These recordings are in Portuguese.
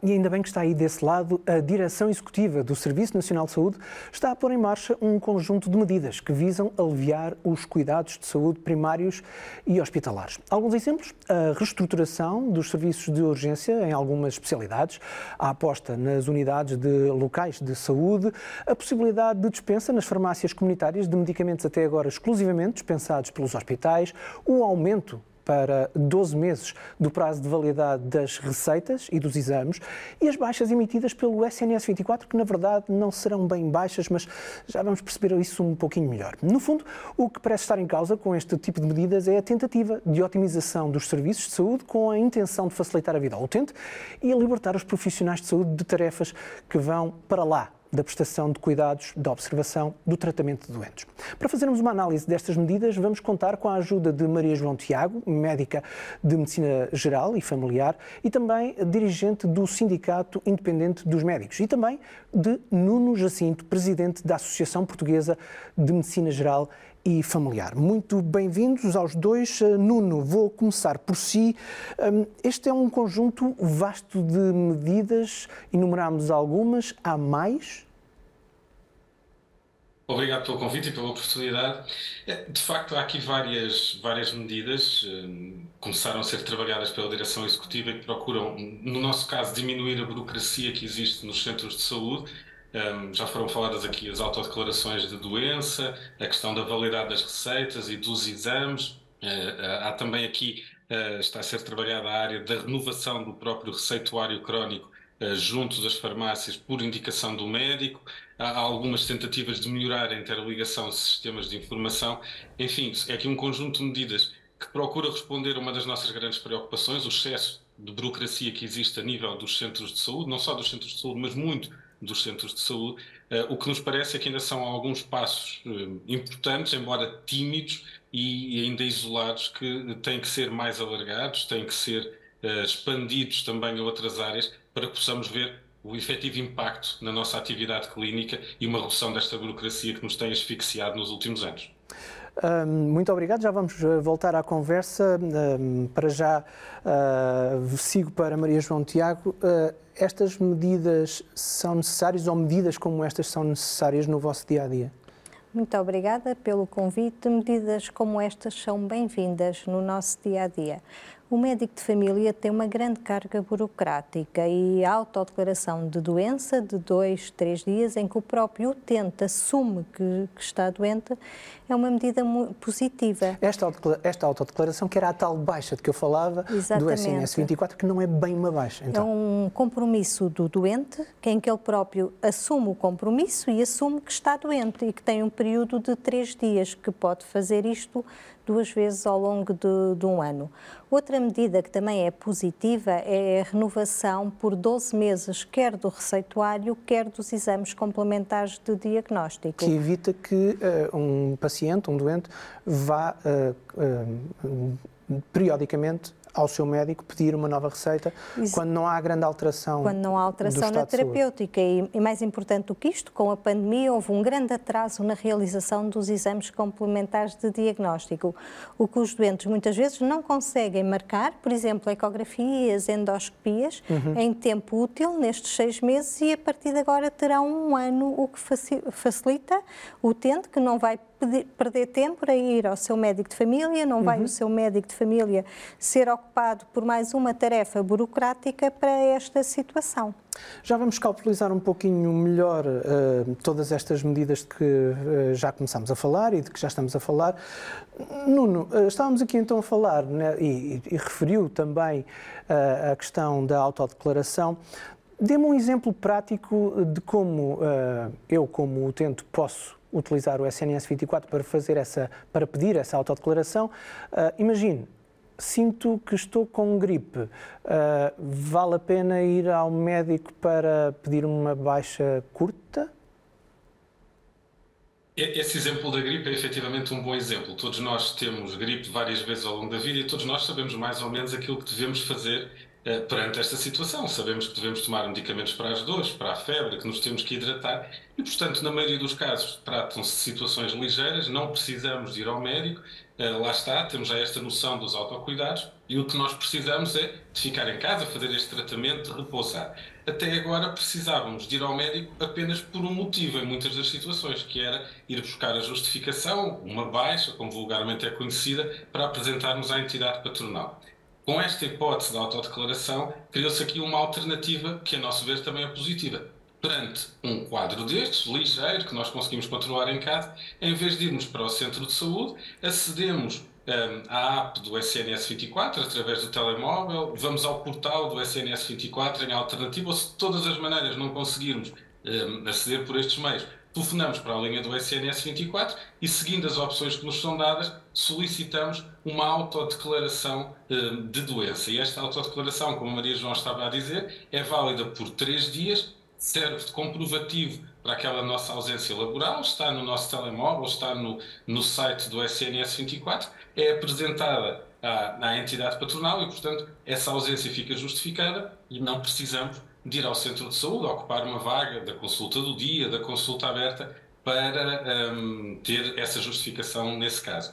E ainda bem que está aí desse lado, a Direção Executiva do Serviço Nacional de Saúde está a pôr em marcha um conjunto de medidas que visam aliviar os cuidados de saúde primários e hospitalares. Alguns exemplos: a reestruturação dos serviços de urgência em algumas especialidades, a aposta nas unidades de locais de saúde, a possibilidade de dispensa nas farmácias comunitárias de medicamentos até agora exclusivamente dispensados pelos hospitais, o aumento para 12 meses do prazo de validade das receitas e dos exames e as baixas emitidas pelo SNS 24, que na verdade não serão bem baixas, mas já vamos perceber isso um pouquinho melhor. No fundo, o que parece estar em causa com este tipo de medidas é a tentativa de otimização dos serviços de saúde com a intenção de facilitar a vida ao utente e libertar os profissionais de saúde de tarefas que vão para lá da prestação de cuidados, da observação, do tratamento de doentes. Para fazermos uma análise destas medidas, vamos contar com a ajuda de Maria João Tiago, médica de Medicina Geral e Familiar, e também dirigente do Sindicato Independente dos Médicos, e também de Nuno Jacinto, presidente da Associação Portuguesa de Medicina Geral e familiar. Muito bem-vindos aos dois. Eh, Nuno, vou começar por si. Hum, este é um conjunto vasto de medidas, enumerámos algumas, há mais? Obrigado pelo convite e pela oportunidade. É, de facto, há aqui várias, várias medidas que hum, começaram a ser trabalhadas pela Direção Executiva e que procuram, no nosso caso, diminuir a burocracia que existe nos centros de saúde um, já foram faladas aqui as autodeclarações de doença, a questão da validade das receitas e dos exames. Uh, há também aqui, uh, está a ser trabalhada a área da renovação do próprio receituário crónico uh, junto das farmácias por indicação do médico. Há, há algumas tentativas de melhorar a interligação de sistemas de informação. Enfim, é aqui um conjunto de medidas que procura responder a uma das nossas grandes preocupações, o excesso de burocracia que existe a nível dos centros de saúde, não só dos centros de saúde, mas muito dos centros de saúde. Uh, o que nos parece é que ainda são alguns passos uh, importantes, embora tímidos e ainda isolados, que têm que ser mais alargados, têm que ser uh, expandidos também a outras áreas para que possamos ver o efetivo impacto na nossa atividade clínica e uma redução desta burocracia que nos tem asfixiado nos últimos anos. Muito obrigado. Já vamos voltar à conversa. Para já uh, sigo para Maria João Tiago. Uh, estas medidas são necessárias ou medidas como estas são necessárias no vosso dia a dia? Muito obrigada pelo convite. Medidas como estas são bem-vindas no nosso dia a dia. O médico de família tem uma grande carga burocrática e a autodeclaração de doença de dois, três dias, em que o próprio utente assume que, que está doente, é uma medida positiva. Esta, esta autodeclaração, que era a tal baixa de que eu falava, Exatamente. do SNS 24, que não é bem uma baixa. Então. É um compromisso do doente, que em que ele próprio assume o compromisso e assume que está doente e que tem um período de três dias, que pode fazer isto duas vezes ao longo de, de, um ano. Outra medida que também é positiva é a renovação por 12 meses, quer do receituário, quer dos exames complementares de diagnóstico. Que evita que uh, um paciente, um doente, vá uh, uh, periodicamente ao seu médico pedir uma nova receita Isso. quando não há grande alteração. Quando não há alteração na terapêutica. E, e, mais importante do que isto, com a pandemia houve um grande atraso na realização dos exames complementares de diagnóstico, o que os doentes muitas vezes não conseguem marcar, por exemplo, ecografias, endoscopias, uhum. em tempo útil nestes seis meses e a partir de agora terão um ano, o que facilita o utente que não vai perder tempo para ir ao seu médico de família, não vai uhum. o seu médico de família ser ocupado por mais uma tarefa burocrática para esta situação. Já vamos calculizar um pouquinho melhor uh, todas estas medidas de que uh, já começamos a falar e de que já estamos a falar. Nuno, uh, estávamos aqui então a falar né, e, e, referiu também a questão da autodeclaração. Dê-me um exemplo prático de como eu, como utente, posso utilizar o SNS 24 para fazer essa, para pedir essa autodeclaração. Uh, imagine, sinto que estou com gripe. Uh, vale a pena ir ao médico para pedir uma baixa curta? Esse exemplo da gripe é efetivamente um bom exemplo. Todos nós temos gripe várias vezes ao longo da vida e todos nós sabemos mais ou menos aquilo que devemos fazer perante esta situação. Sabemos que devemos tomar medicamentos para as dores, para a febre, que nos temos que hidratar e, portanto, na maioria dos casos, tratam-se de situações ligeiras, não precisamos ir ao médico, uh, lá está, temos já esta noção dos autocuidados e o que nós precisamos é de ficar em casa, fazer este tratamento, repousar até agora precisávamos de ir ao médico apenas por um motivo, em muitas das situações, que era ir buscar a justificação, uma baixa, como vulgarmente é conhecida, para apresentarmos à entidade patronal. Com esta hipótese da autodeclaração, criou-se aqui uma alternativa que, a nosso ver, também é positiva. Perante um quadro destes, ligeiro, que nós conseguimos controlar em casa, em vez de irmos para o centro de saúde, acedemos à app do SNS 24 através do telemóvel, vamos ao portal do SNS 24 em alternativa, ou se de todas as maneiras não conseguirmos um, aceder por estes meios, telefonamos para a linha do SNS 24 e, seguindo as opções que nos são dadas, solicitamos uma autodeclaração um, de doença. E esta autodeclaração, como a Maria João estava a dizer, é válida por três dias, serve de comprovativo para aquela nossa ausência laboral, está no nosso telemóvel, está no, no site do SNS 24 é apresentada à, à entidade patronal e, portanto, essa ausência fica justificada e não precisamos de ir ao centro de saúde, ocupar uma vaga da consulta do dia, da consulta aberta, para um, ter essa justificação nesse caso.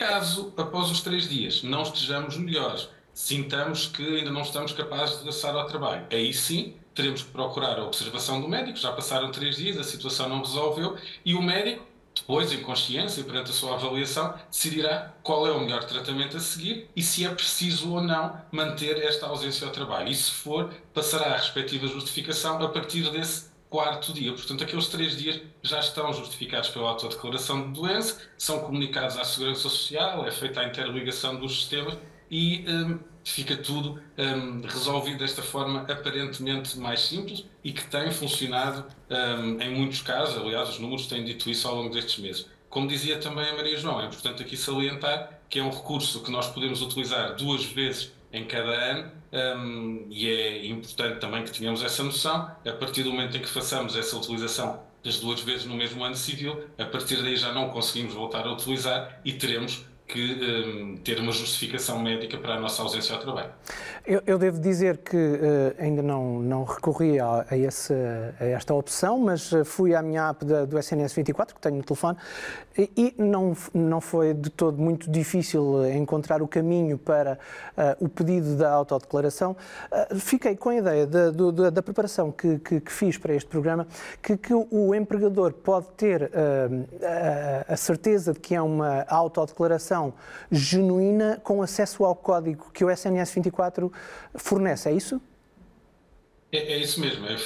Caso, após os três dias, não estejamos melhores, sintamos que ainda não estamos capazes de regressar ao trabalho, aí sim teremos que procurar a observação do médico. Já passaram três dias, a situação não resolveu e o médico depois, em consciência, perante a sua avaliação, decidirá qual é o melhor tratamento a seguir e se é preciso ou não manter esta ausência ao trabalho. E se for, passará a respectiva justificação a partir desse quarto dia. Portanto, aqueles três dias já estão justificados pela autodeclaração de doença, são comunicados à Segurança Social, é feita a interligação dos sistemas e hum, fica tudo hum, resolvido desta forma aparentemente mais simples e que tem funcionado hum, em muitos casos. Aliás, os números têm dito isso ao longo destes meses. Como dizia também a Maria João, é importante aqui salientar que é um recurso que nós podemos utilizar duas vezes em cada ano um, e é importante também que tenhamos essa noção. A partir do momento em que façamos essa utilização das duas vezes no mesmo ano civil, a partir daí já não conseguimos voltar a utilizar e teremos que um, ter uma justificação médica para a nossa ausência ao trabalho. Eu, eu devo dizer que uh, ainda não, não recorri a, a, esse, a, esta opção, mas eh, fui à minha app da, do SNS 24, que tenho no telefone, e, e, não, não foi de todo muito difícil eh, encontrar o caminho para uh, o pedido da autodeclaração. Uh, fiquei com a ideia da, da, da preparação que, que, que, fiz para este programa, que, que o empregador pode ter a certeza de que é uma autodeclaração genuína com acesso ao código que o SNS 24 fornece, é isso? É, é isso mesmo, é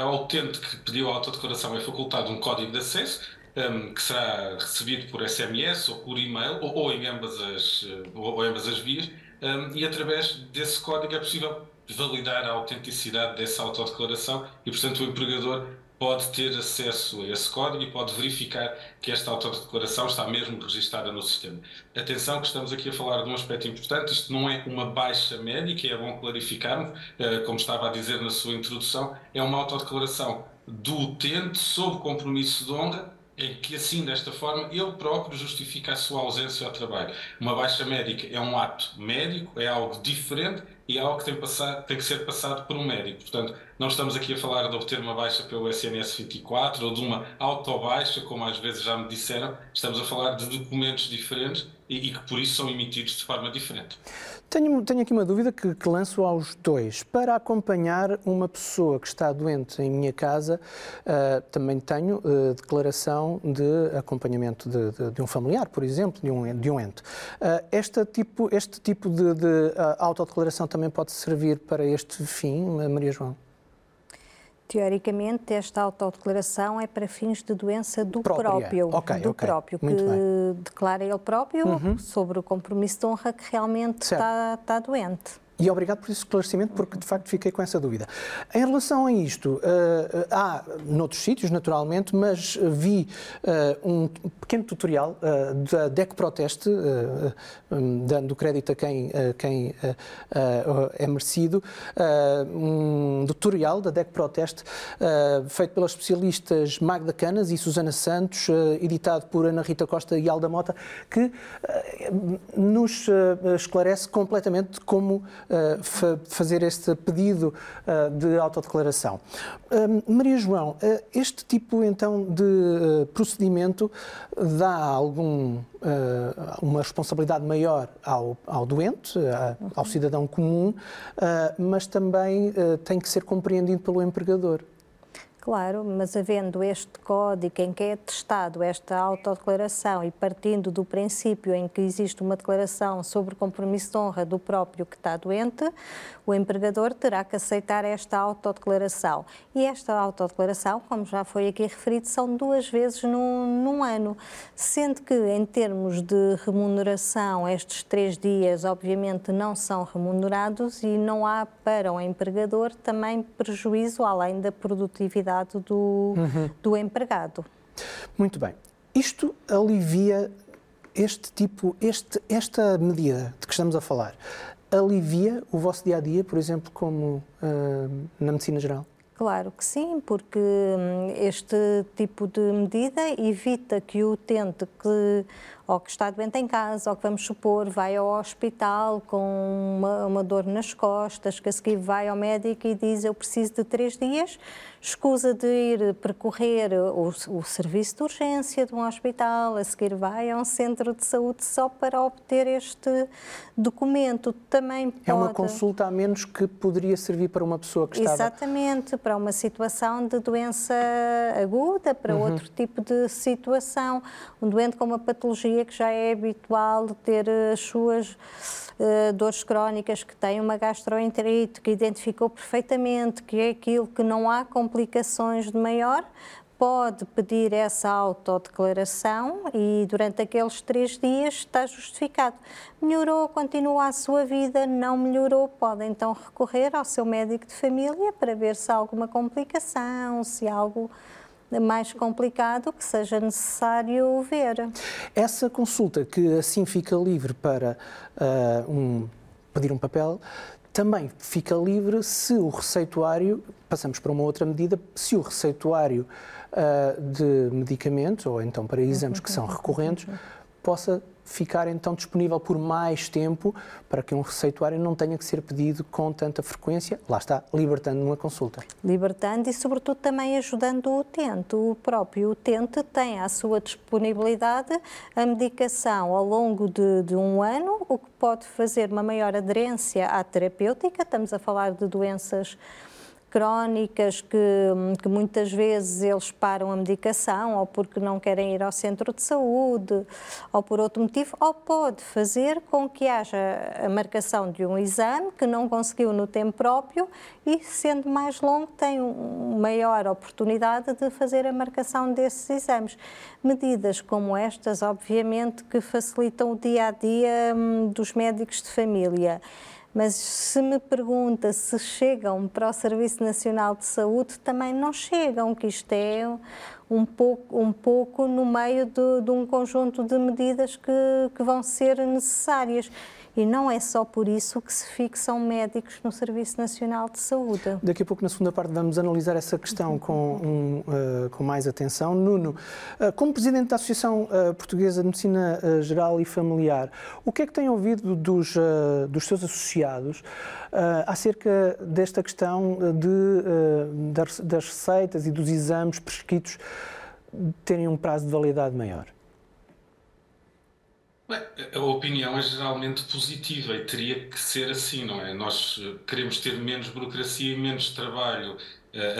ao utente que pediu a autodeclaração é facultado um código de acesso um, que será recebido por SMS ou por e-mail ou, ou em ambas as, ou, ou ambas as vias um, e através desse código é possível validar a autenticidade dessa autodeclaração e, portanto, o empregador pode ter acesso a esse código e pode verificar que esta autodeclaração está mesmo registada no sistema. Atenção que estamos aqui a falar de um aspecto importante, isto não é uma baixa médica, é bom clarificarmos, eh, como estava a dizer na sua introdução, é uma autodeclaração do utente sob compromisso de honra em que assim, desta forma, ele próprio justifica a sua ausência ao trabalho. Uma baixa médica é um ato médico, é algo diferente e é algo que tem, passar, tem que ser passado por um médico. Portanto, não estamos aqui a falar de obter uma baixa pelo SNS 24 ou de uma autobaixa, como às vezes já me disseram, estamos a falar de documentos diferentes e, e que por isso são emitidos de forma diferente. Tenho, tenho aqui uma dúvida que, que, lanço aos dois. Para acompanhar uma pessoa que está doente em minha casa, uh, também tenho uh, declaração de acompanhamento de, de, de, um familiar, por exemplo, de um, de um ente. Uh, este tipo, este tipo de, de autodeclaração também pode servir para este fim, Maria João? Teoricamente, esta autodeclaração é para fins de doença do Própria. próprio, okay, do okay. próprio, que declara ele próprio uhum. sobre o compromisso de honra que realmente está, está doente. E obrigado por esse esclarecimento, porque de facto fiquei com essa dúvida. Em relação a isto, uh, há noutros sítios, naturalmente, mas vi uh, um pequeno tutorial da DEC Proteste, dando crédito a quem, quem é merecido, um tutorial da DEC Proteste, feito pelas especialistas Magda Canas e Susana Santos, editado por Ana Rita Costa e Alda Mota, que nos esclarece completamente como fazer este pedido de autodeclaração. Maria João, este tipo então de procedimento dá algum uma responsabilidade maior ao, ao doente, ao cidadão comum, mas também tem que ser compreendido pelo empregador. Claro, mas havendo este código em que é testado esta autodeclaração e partindo do princípio em que existe uma declaração sobre compromisso de honra do próprio que está doente, o empregador terá que aceitar esta autodeclaração. E esta autodeclaração, como já foi aqui referido, são duas vezes num, num ano. Sendo que, em termos de remuneração, estes três dias, obviamente, não são remunerados e não há para o empregador também prejuízo além da produtividade do, uhum. do empregado. Muito bem. Isto alivia este tipo, este, esta medida de que estamos a falar, alivia o vosso dia a dia, por exemplo, como uh, na medicina geral? Claro que sim, porque hum, este tipo de medida evita que o utente que ou que está doente em casa, ou que vamos supor vai ao hospital com uma, uma, dor nas costas, que a seguir vai ao médico e diz eu preciso de três dias, escusa de ir percorrer o, o serviço de urgência de um hospital, a seguir vai a um centro de saúde só para obter este documento. Também pode... É uma consulta a menos que poderia servir para uma pessoa que estava... Exatamente, para uma situação de doença aguda, para uhum. outro tipo de situação. Um doente com uma patologia que já é habitual ter as suas uh, dores crónicas, que tem uma gastroenterite, que identificou perfeitamente que é aquilo que não há complicações de maior, pode pedir essa autodeclaração e durante aqueles três dias está justificado. Melhorou, continua a sua vida, não melhorou, pode então recorrer ao seu médico de família para ver se há alguma complicação, se há algo mais complicado que seja necessário ver. Essa consulta que assim fica livre para uh, um, pedir um papel também fica livre se o receituário, passamos para uma outra medida, se o receituário uh, de medicamentos, ou então para exames que são recorrentes, possa ficar então disponível por mais tempo para que um receituário não tenha que ser pedido com tanta frequência, lá está, libertando uma consulta. Libertando e, sobretudo, também ajudando o utente. O próprio utente tem à sua disponibilidade a medicação ao longo de, de um ano, o que pode fazer uma maior aderência à terapêutica. Estamos a falar de doenças crónicas que, que, muitas vezes eles param a medicação ou porque não querem ir ao centro de saúde ou por outro motivo, ou pode fazer com que haja a marcação de um exame que não conseguiu no tempo próprio e, sendo mais longo, tem maior oportunidade de fazer a marcação desses exames. Medidas como estas, obviamente, que facilitam o dia a dia hum, dos médicos de família. Mas se me pergunta se chegam para o Serviço Nacional de Saúde, também não chegam, que isto é um pouco, um pouco no meio de, de um conjunto de medidas que, que vão ser necessárias. E não é só por isso que se fixam médicos no Serviço Nacional de Saúde. Daqui a pouco, na segunda parte, vamos analisar essa questão com, um, uh, com mais atenção. Nuno, uh, como Presidente da Associação uh, Portuguesa de Medicina Geral e Familiar, o que é que tem ouvido dos, dos seus associados acerca desta questão de, das, das receitas e dos exames prescritos terem um prazo de validade maior? A opinião é geralmente positiva e teria que ser assim, não é? Nós queremos ter menos burocracia e menos trabalho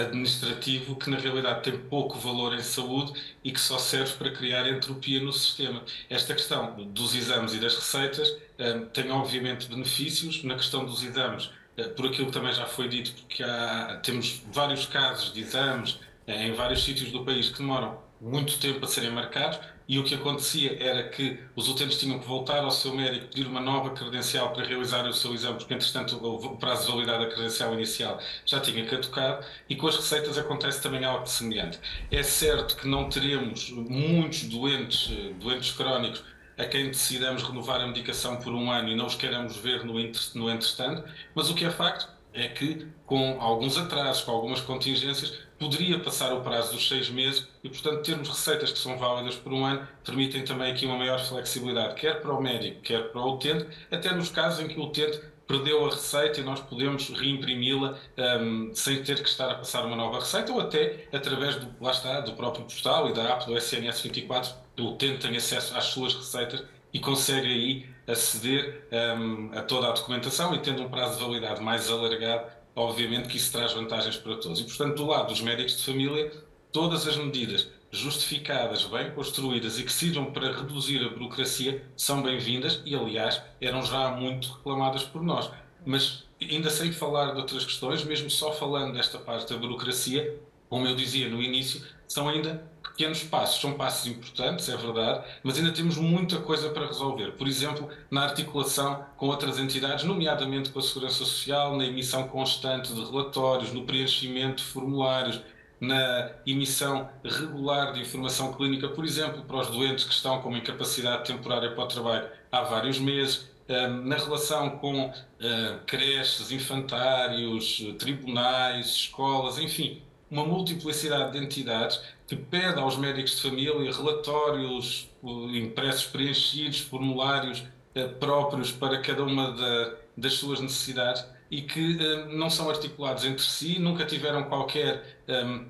administrativo que na realidade tem pouco valor em saúde e que só serve para criar entropia no sistema. Esta questão dos exames e das receitas uh, tem obviamente benefícios. Na questão dos exames, uh, por aquilo que também já foi dito, porque há, temos vários casos de exames em vários sítios do país que demoram muito tempo a serem marcados e o que acontecia era que os utentes tinham que voltar ao seu médico pedir uma nova credencial para realizar o seu exame, porque entretanto o prazo de validade da credencial inicial já tinha caducado, e com as receitas acontece também algo semelhante. É certo que não teremos muitos doentes, doentes crónicos, a quem decidamos renovar a medicação por um ano e não os queremos ver no, no entretanto, mas o que é facto é que, com alguns atrasos, com algumas contingências, poderia passar o prazo dos seis meses e, portanto, termos receitas que são válidas por um ano permitem também aqui uma maior flexibilidade, quer para o médico, quer para o utente, até nos casos em que o utente perdeu a receita e nós podemos reimprimi-la um, sem ter que estar a passar uma nova receita ou até através do, lá está, do próprio postal e da app do SNS 24, o utente tem acesso às suas receitas e consegue aí aceder um, a toda a documentação e tendo um prazo de validade mais alargado, obviamente que isso traz vantagens para todos. E, portanto, do lado dos médicos de família, todas as medidas justificadas, bem construídas e que sirvam para reduzir a burocracia são bem-vindas e, aliás, eram já muito reclamadas por nós. Mas ainda sem falar de outras questões, mesmo só falando desta parte da burocracia, como eu dizia no início, são ainda pequenos passos. São passos importantes, é verdade, mas ainda temos muita coisa para resolver. Por exemplo, na articulação com outras entidades, nomeadamente com a Segurança Social, na emissão constante de relatórios, no preenchimento de formulários, na emissão regular de informação clínica, por exemplo, para os doentes que estão com uma incapacidade temporária para o trabalho há vários meses, eh, na relação com eh, creches, infantários, tribunais, escolas, enfim, uma multiplicidade de entidades que pede aos médicos de família relatórios impressos preenchidos, formulários eh, próprios para cada uma da, das suas necessidades e que não são articulados entre si, nunca tiveram qualquer um,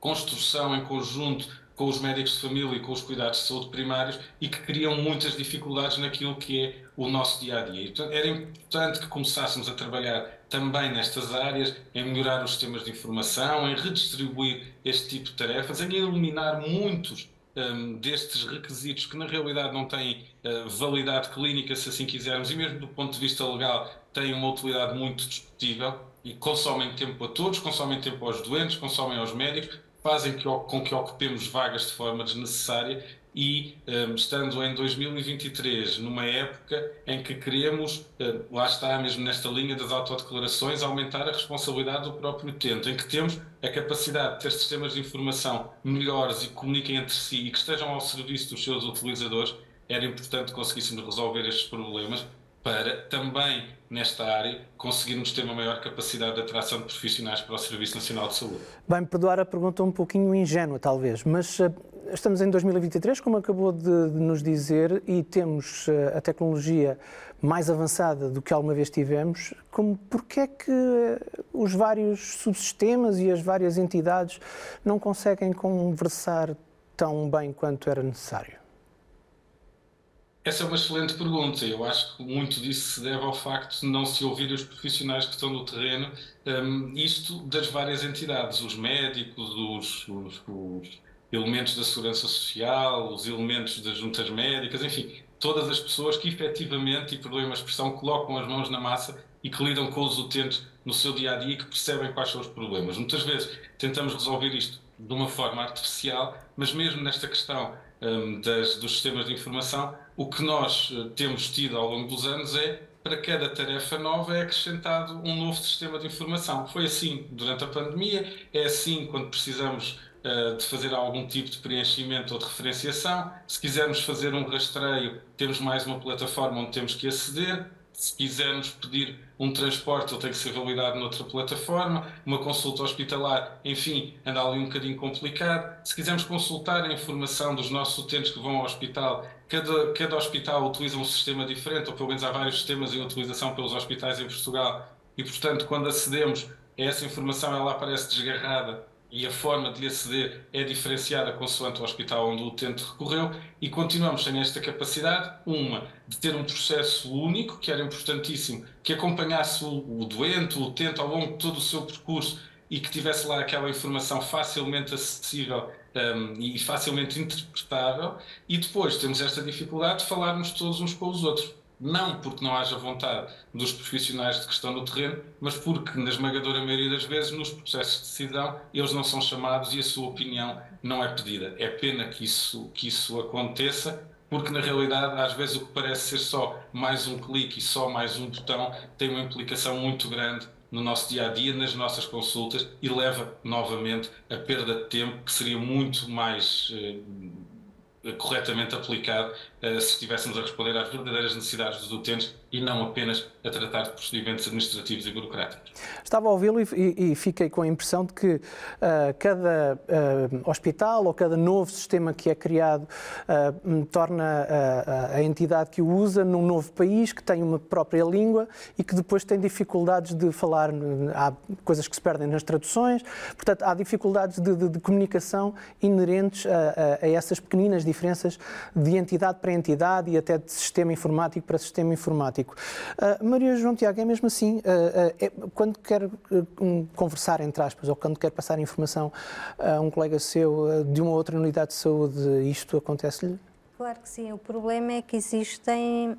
construção em conjunto com os médicos de família e com os cuidados de saúde primários e que criam muitas dificuldades naquilo que é o nosso dia a dia. Era importante que começássemos a trabalhar também nestas áreas, em melhorar os sistemas de informação, em redistribuir este tipo de tarefas, em eliminar muitos um, destes requisitos que na realidade não têm uh, validade clínica, se assim quisermos, e mesmo do ponto de vista legal têm uma utilidade muito discutível e consomem tempo a todos, consomem tempo aos doentes, consomem aos médicos, fazem com que ocupemos vagas de forma desnecessária e um, estando em 2023, numa época em que queremos, uh, lá está mesmo nesta linha das autodeclarações, aumentar a responsabilidade do próprio utente, em que temos a capacidade de ter sistemas de informação melhores e que comuniquem entre si e que estejam ao serviço dos seus utilizadores, era importante conseguíssemos resolver estes problemas para também nesta área conseguirmos ter uma maior capacidade de atração de profissionais para o Serviço Nacional de Saúde. Vai-me perdoar a pergunta um pouquinho ingênua, talvez, mas uh, estamos em 2023, como acabou de, nos dizer, e temos uh, a tecnologia mais avançada do que alguma vez tivemos. Como, porquê é que os vários subsistemas e as várias entidades não conseguem conversar tão bem quanto era necessário? Essa é uma excelente pergunta. Eu acho que muito disso se deve ao facto de não se ouvir os profissionais que estão no terreno, um, isto das várias entidades, os médicos, os, os, os, elementos da segurança social, os elementos das juntas médicas, enfim, todas as pessoas que efetivamente, e perdoem a expressão, colocam as mãos na massa e que lidam com os utentes no seu dia a dia e que percebem quais são os problemas. Muitas vezes tentamos resolver isto de uma forma artificial, mas mesmo nesta questão um, das, dos sistemas de informação, o que nós eh, temos tido ao longo dos anos é, para cada tarefa nova, é acrescentado um novo sistema de informação. Foi assim durante a pandemia, é assim quando precisamos uh, de fazer algum tipo de preenchimento ou de referenciação. Se quisermos fazer um rastreio, temos mais uma plataforma onde temos que aceder se quisermos pedir um transporte, ele tem que ser validado noutra plataforma, uma consulta hospitalar, enfim, anda ali um bocadinho complicado. Se quisermos consultar a informação dos nossos utentes que vão ao hospital, cada, cada hospital utiliza um sistema diferente, ou pelo menos há vários sistemas em utilização pelos hospitais em Portugal, e portanto, quando acedemos a essa informação, ela aparece desgarrada e a forma de lhe aceder é diferenciada consoante o hospital onde o utente recorreu e continuamos sem esta capacidade, uma, de ter um processo único, que era importantíssimo, que acompanhasse o, o doente, o utente ao longo de todo o seu percurso e que tivesse lá aquela informação facilmente acessível um, e facilmente interpretável. E depois temos esta dificuldade de falarmos todos uns com os outros não porque não haja vontade dos profissionais de que estão no terreno, mas porque, na esmagadora maioria das vezes, nos processos de decisão, eles não são chamados e a sua opinião não é pedida. É pena que isso, que isso aconteça, porque na realidade, às vezes, o que parece ser só mais um clique e só mais um botão tem uma implicação muito grande no nosso dia a dia, nas nossas consultas e leva novamente a perda de tempo que seria muito mais eh, corretamente aplicado se estivéssemos a responder às verdadeiras necessidades dos utentes e não apenas a tratar de procedimentos administrativos e burocráticos. estava a ouvi-lo e, e, fiquei com a impressão de que uh, cada uh, hospital ou cada novo sistema que é criado uh, torna a entidade que o usa num novo país, que tem uma própria língua e que depois tem dificuldades de falar, há coisas que se perdem nas traduções, portanto, há dificuldades de, de, de comunicação inerentes a, a, a essas pequeninas diferenças de entidade para entidade e até de sistema informático para sistema informático. Uh, Maria João Tiago, é mesmo assim, uh, é, quando quer um, conversar, entre aspas, ou quando quer passar informação a um colega seu de uma outra unidade de saúde, isto acontece-lhe? Claro que sim. O problema é que existem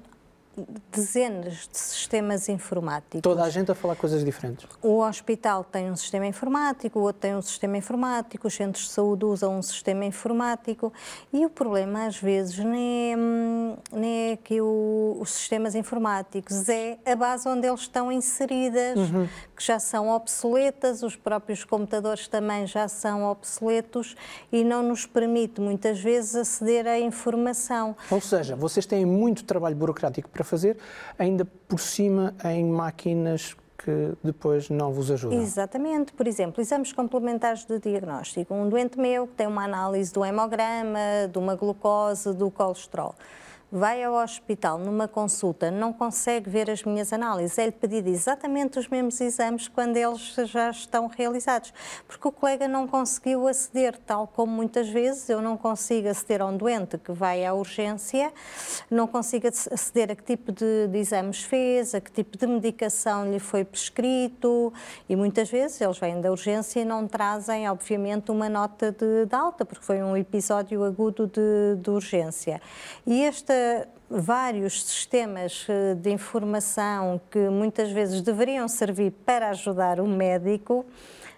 dezenas de sistemas informáticos. Toda a gente a falar coisas diferentes. O hospital tem um sistema informático, o outro tem um sistema informático, os centros de saúde usam um sistema informático e o problema às vezes nem é, nem é que o, os sistemas informáticos, é a base onde eles estão inseridas, uhum. que já são obsoletas, os próprios computadores também já são obsoletos e não nos permite muitas vezes aceder à informação. Ou seja, vocês têm muito trabalho burocrático para para fazer, ainda por cima em máquinas que depois não vos ajudam. Exatamente. Por exemplo, exames complementares de diagnóstico. Um doente meu que tem uma análise do hemograma, de uma glucose, do colesterol vai ao hospital numa consulta, não consegue ver as minhas análises, é-lhe pedido exatamente os mesmos exames quando eles já estão realizados, porque o colega não conseguiu aceder, tal como muitas vezes eu não consigo aceder a um doente que vai à urgência, não consigo aceder a que tipo de, de exames fez, a que tipo de medicação lhe foi prescrito e muitas vezes eles vêm da urgência e não trazem, obviamente, uma nota de, de alta, porque foi um episódio agudo de, de urgência. E esta vários sistemas eh, de informação que muitas vezes deveriam servir para ajudar o médico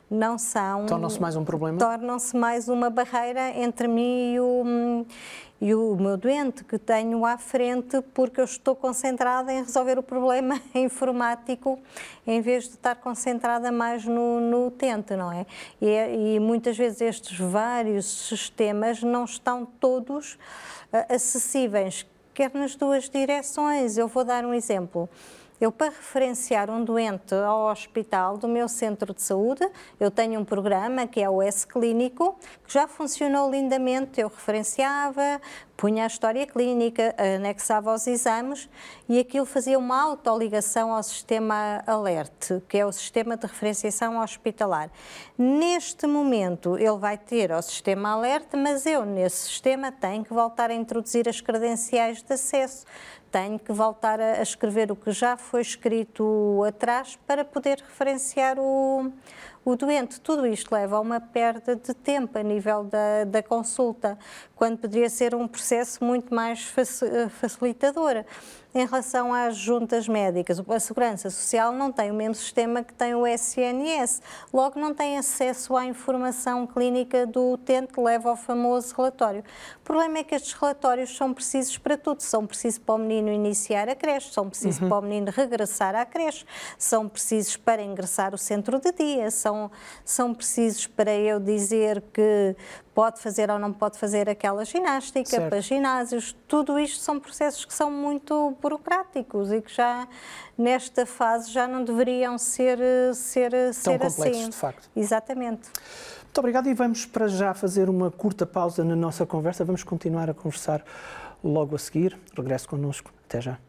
não são. Tornam-se mais um problema? Tornam-se mais uma barreira entre mim e o, e o meu doente que tenho à frente, porque eu estou concentrada em resolver o problema informático em vez de estar concentrada mais no, no utente, não é? E, e muitas vezes estes vários sistemas não estão todos uh, acessíveis quer nas duas direções. Eu vou dar um exemplo. Eu, para referenciar um doente ao hospital do meu centro de saúde, eu tenho um programa que é o S-Clínico, que já funcionou lindamente. Eu referenciava, punha a história clínica, anexava os exames e aquilo fazia uma autoligação ao sistema ALERT, que é o sistema de referenciação hospitalar. Neste momento, ele vai ter o sistema ALERT, mas eu, nesse sistema, tenho que voltar a introduzir as credenciais de acesso tenho que voltar a, escrever o que já foi escrito atrás para poder referenciar o, o doente. Tudo isto leva a uma perda de tempo a nível da, da consulta, quando poderia ser um processo muito mais facilitador. Em relação às juntas médicas, a Segurança Social não tem o mesmo sistema que tem o SNS, logo não tem acesso à informação clínica do utente, leva ao famoso relatório. O problema é que estes relatórios são precisos para tudo, são precisos para o menino iniciar a creche, são precisos uhum. para o menino regressar à creche, são precisos para ingressar o centro de dia, são, são precisos para eu dizer que pode fazer ou não pode fazer aquela ginástica, certo. para ginásios, tudo isto são processos que são muito burocráticos e que já nesta fase já não deveriam ser, ser, Tão ser complexos, assim. de facto. Exatamente. Muito obrigado e vamos para já fazer uma curta pausa na nossa conversa. Vamos continuar a conversar logo a seguir. Regresso connosco. Até já.